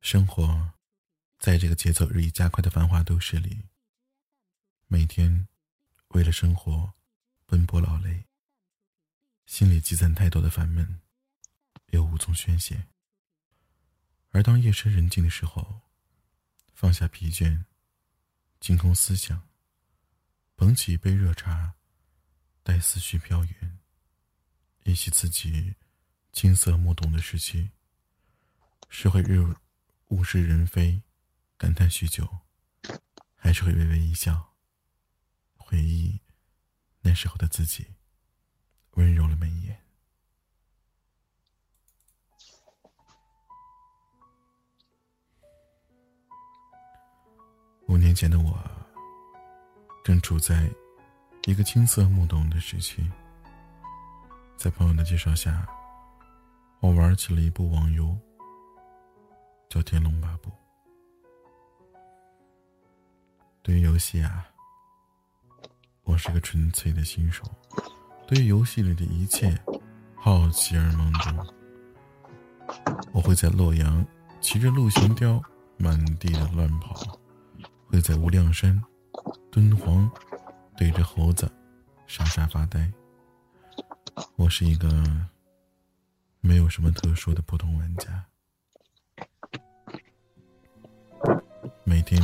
生活，在这个节奏日益加快的繁华都市里，每天为了生活奔波劳累，心里积攒太多的烦闷，又无从宣泄。而当夜深人静的时候，放下疲倦，清空思想，捧起一杯热茶，待思绪飘远，忆起自己青涩懵懂的时期，是会日物是人非，感叹许久，还是会微微一笑，回忆那时候的自己，温柔了眉眼。五年前的我，正处在一个青涩懵懂的时期。在朋友的介绍下，我玩起了一部网游，叫《天龙八部》。对于游戏啊，我是个纯粹的新手，对于游戏里的一切好奇而懵懂。我会在洛阳骑着鹿行雕满地的乱跑。会在无量山、敦煌对着猴子傻傻发呆。我是一个没有什么特殊的普通玩家。每天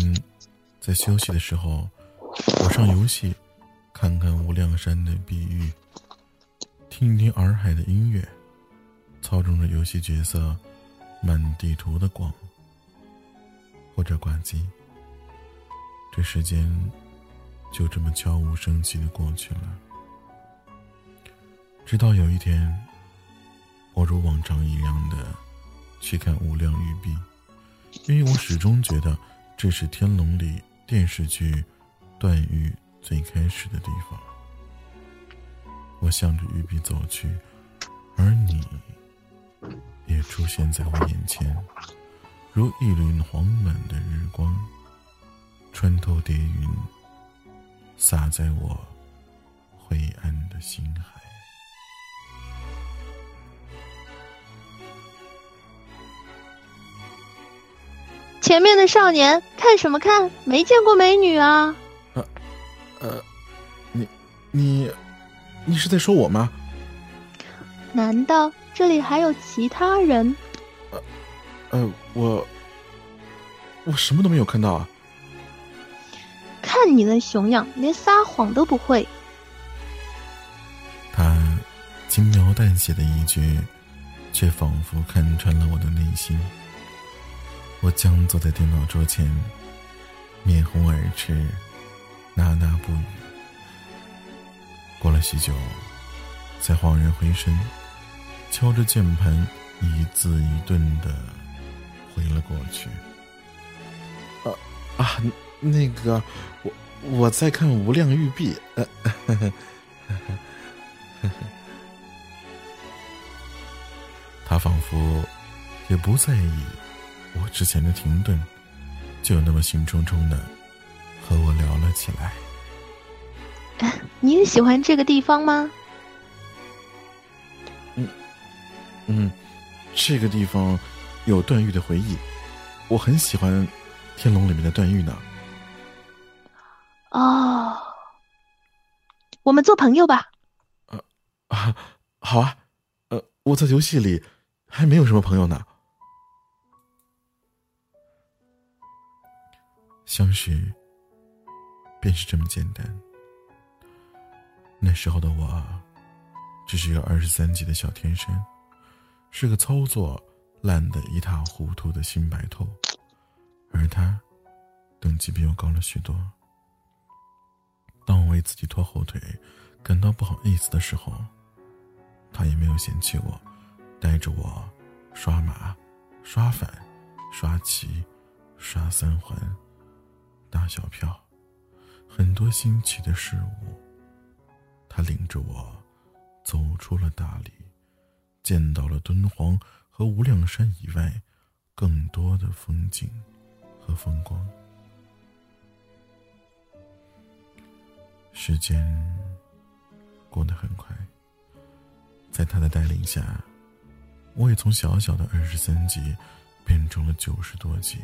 在休息的时候，我上游戏看看无量山的碧玉，听一听洱海的音乐，操纵着游戏角色满地图的逛，或者挂机。这时间就这么悄无声息的过去了，直到有一天，我如往常一样的去看无量玉璧，因为我始终觉得这是天龙里电视剧段誉最开始的地方。我向着玉璧走去，而你也出现在我眼前，如一缕黄暖的日光。穿透叠云，洒在我灰暗的心海。前面的少年看什么看？没见过美女啊？呃，呃，你你你是在说我吗？难道这里还有其他人？呃呃，我我什么都没有看到啊。看你那熊样，连撒谎都不会。他轻描淡写的一句，却仿佛看穿了我的内心。我僵坐在电脑桌前，面红耳赤，呐呐不语。过了许久，才恍然回身，敲着键盘，一字一顿的回了过去。啊啊！那个，我我在看《无量玉璧》，他仿佛也不在意我之前的停顿，就那么兴冲冲的和我聊了起来。你也喜欢这个地方吗？嗯嗯，这个地方有段誉的回忆，我很喜欢《天龙》里面的段誉呢。哦，我们做朋友吧。呃啊，好啊。呃，我在游戏里还没有什么朋友呢。相识便是这么简单。那时候的我只是一个二十三级的小天神，是个操作烂得一塌糊涂的新白头，而他等级比我高了许多。当我为自己拖后腿，感到不好意思的时候，他也没有嫌弃我，带着我刷马、刷反、刷旗、刷三环、大小票，很多新奇的事物。他领着我走出了大理，见到了敦煌和无量山以外更多的风景和风光。时间过得很快，在他的带领下，我也从小小的二十三级变成了九十多级。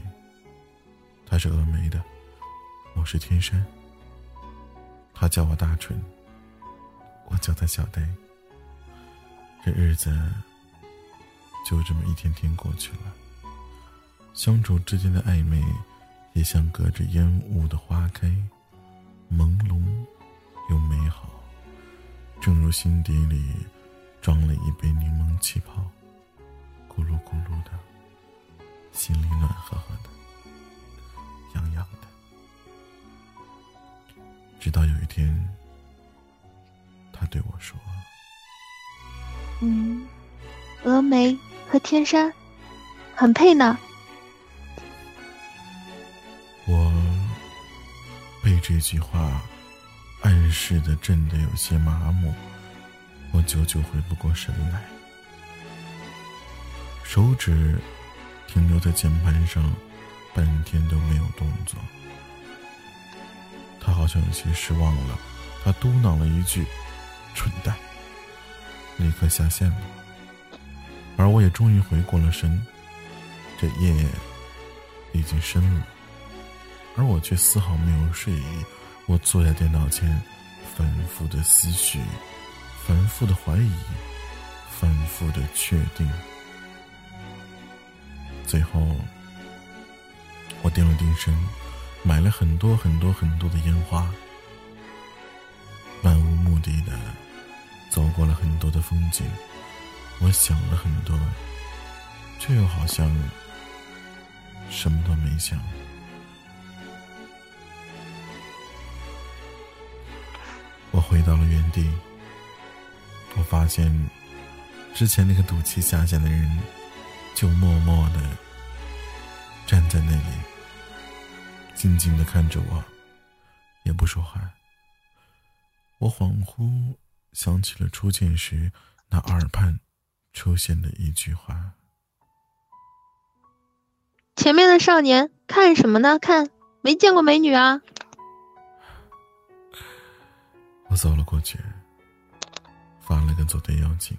他是峨眉的，我是天山。他叫我大春，我叫他小呆。这日子就这么一天天过去了，相处之间的暧昧，也像隔着烟雾的花开，朦胧又美好，正如心底里装了一杯柠檬气泡，咕噜咕噜的，心里暖和和的，痒痒的。直到有一天，他对我说。嗯，峨眉和天山很配呢。我被这句话暗示的震得有些麻木，我久久回不过神来，手指停留在键盘上，半天都没有动作。他好像有些失望了，他嘟囔了一句：“蠢蛋。”立刻下线了，而我也终于回过了神。这夜已经深了，而我却丝毫没有睡意。我坐在电脑前，反复的思绪，反复的怀疑，反复的确定。最后，我定了定神，买了很多很多很多的烟花，漫无目的的。走过了很多的风景，我想了很多，却又好像什么都没想。我回到了原地，我发现之前那个赌气下线的人，就默默的站在那里，静静的看着我，也不说话。我恍惚。想起了初见时那耳畔出现的一句话：“前面的少年看什么呢？看没见过美女啊！”我走了过去，发了个走对妖精，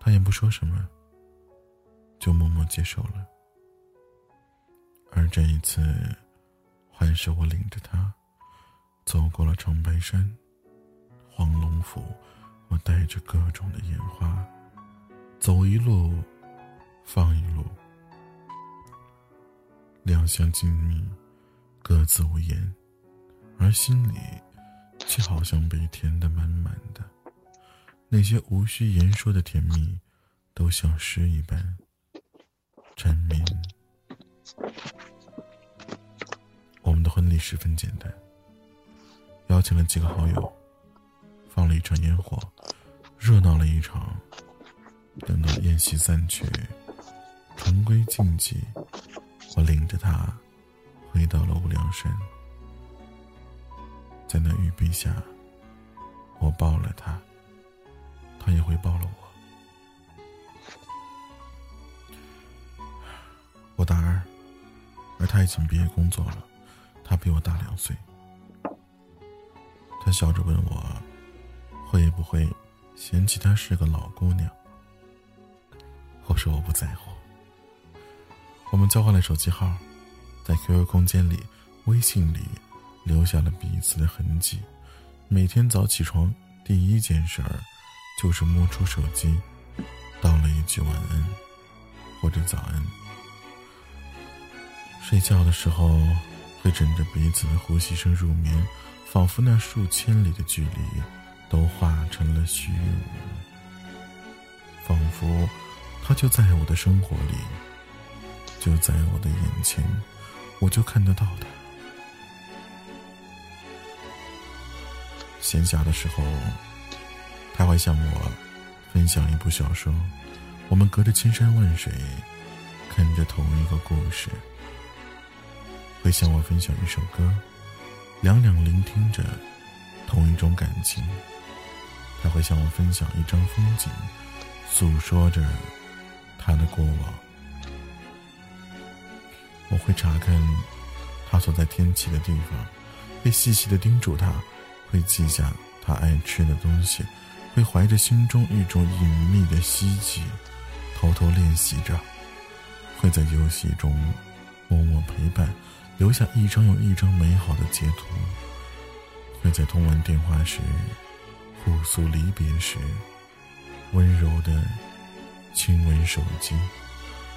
他也不说什么，就默默接受了。而这一次，还是我领着他走过了长白山。黄龙府，我带着各种的烟花，走一路，放一路，两相静谧，各自无言，而心里却好像被填得满满的。那些无需言说的甜蜜，都像诗一般缠绵。婚礼十分简单，邀请了几个好友。放了一场烟火，热闹了一场。等到宴席散去，重归静寂，我领着他回到了无量山。在那玉璧下，我抱了他，他也会抱了我。我大二，而他已经毕业工作了，他比我大两岁。他笑着问我。会不会嫌弃她是个老姑娘？我说我不在乎。我们交换了手机号，在 QQ 空间里、微信里留下了彼此的痕迹。每天早起床第一件事儿就是摸出手机，道了一句晚安或者早安。睡觉的时候会枕着彼此的呼吸声入眠，仿佛那数千里的距离。都化成了虚无，仿佛他就在我的生活里，就在我的眼前，我就看得到他。闲暇的时候，他会向我分享一部小说，我们隔着千山万水，看着同一个故事；会向我分享一首歌，两两聆听着同一种感情。他会向我分享一张风景，诉说着他的过往。我会查看他所在天气的地方，会细细的叮嘱他，会记下他爱吃的东西，会怀着心中一种隐秘的希冀，偷偷练习着，会在游戏中默默陪伴，留下一张又一张美好的截图；会在通完电话时，互诉离别时，温柔的亲吻手机，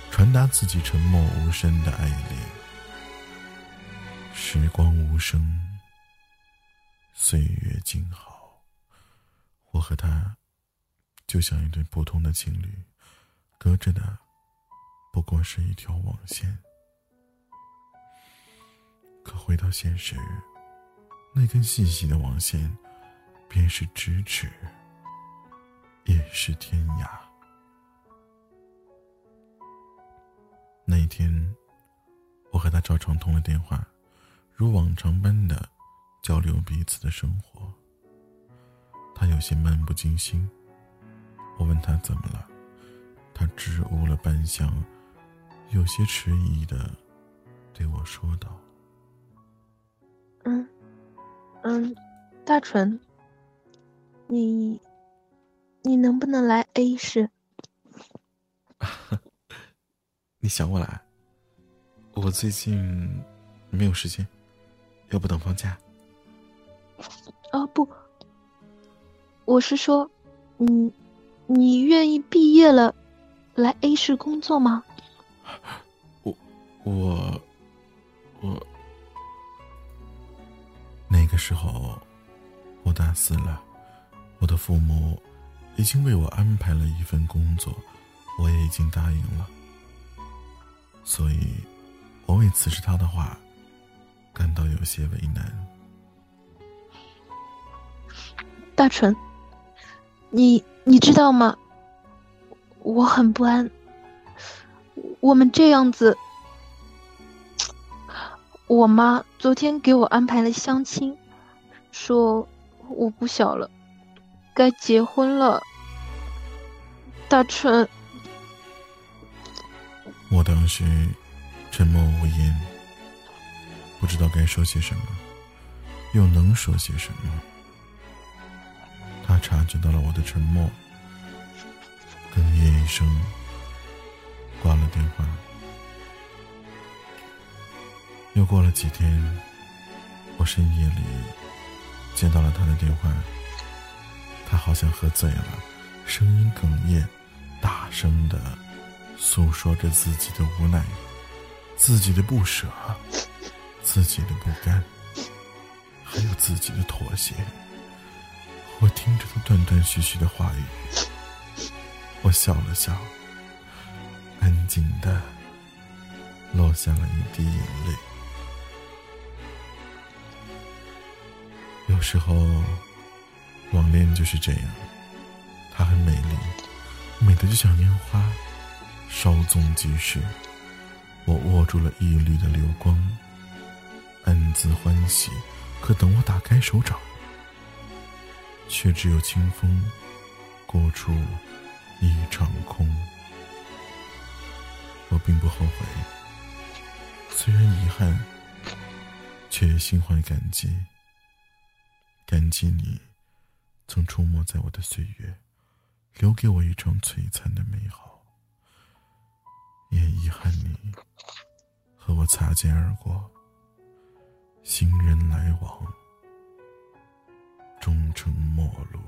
传达自己沉默无声的爱恋。时光无声，岁月静好，我和他就像一对普通的情侣，隔着的。不过是一条网线，回到现实，那根细细的网线，便是咫尺，也是天涯。那一天，我和他照常通了电话，如往常般的交流彼此的生活。他有些漫不经心，我问他怎么了，他支吾了半晌。有些迟疑的对我说道：“嗯，大纯，你，你能不能来 A 市？你想我来？我最近没有时间，要不等放假？哦不，我是说，你，你愿意毕业了来 A 市工作吗？”我，我，我，那个时候我大四了，我的父母已经为我安排了一份工作，我也已经答应了，所以，我为此时他的话感到有些为难。大纯，你你知道吗？我很不安。我们这样子，我妈昨天给我安排了相亲，说我不小了，该结婚了。大春，我当时沉默无言，不知道该说些什么，又能说些什么。他察觉到了我的沉默，哽咽一声。挂了电话，又过了几天，我深夜里接到了他的电话。他好像喝醉了，声音哽咽，大声的诉说着自己的无奈、自己的不舍、自己的不甘，还有自己的妥协。我听着他断断续续的话语，我笑了笑。安静的落下了一滴眼泪。有时候，网恋就是这样，它很美丽，美的就像烟花，稍纵即逝。我握住了一缕的流光，暗自欢喜。可等我打开手掌，却只有清风过处一场空。我并不后悔，虽然遗憾，却心怀感激。感激你曾出没在我的岁月，留给我一场璀璨的美好；也遗憾你和我擦肩而过，行人来往，终成陌路。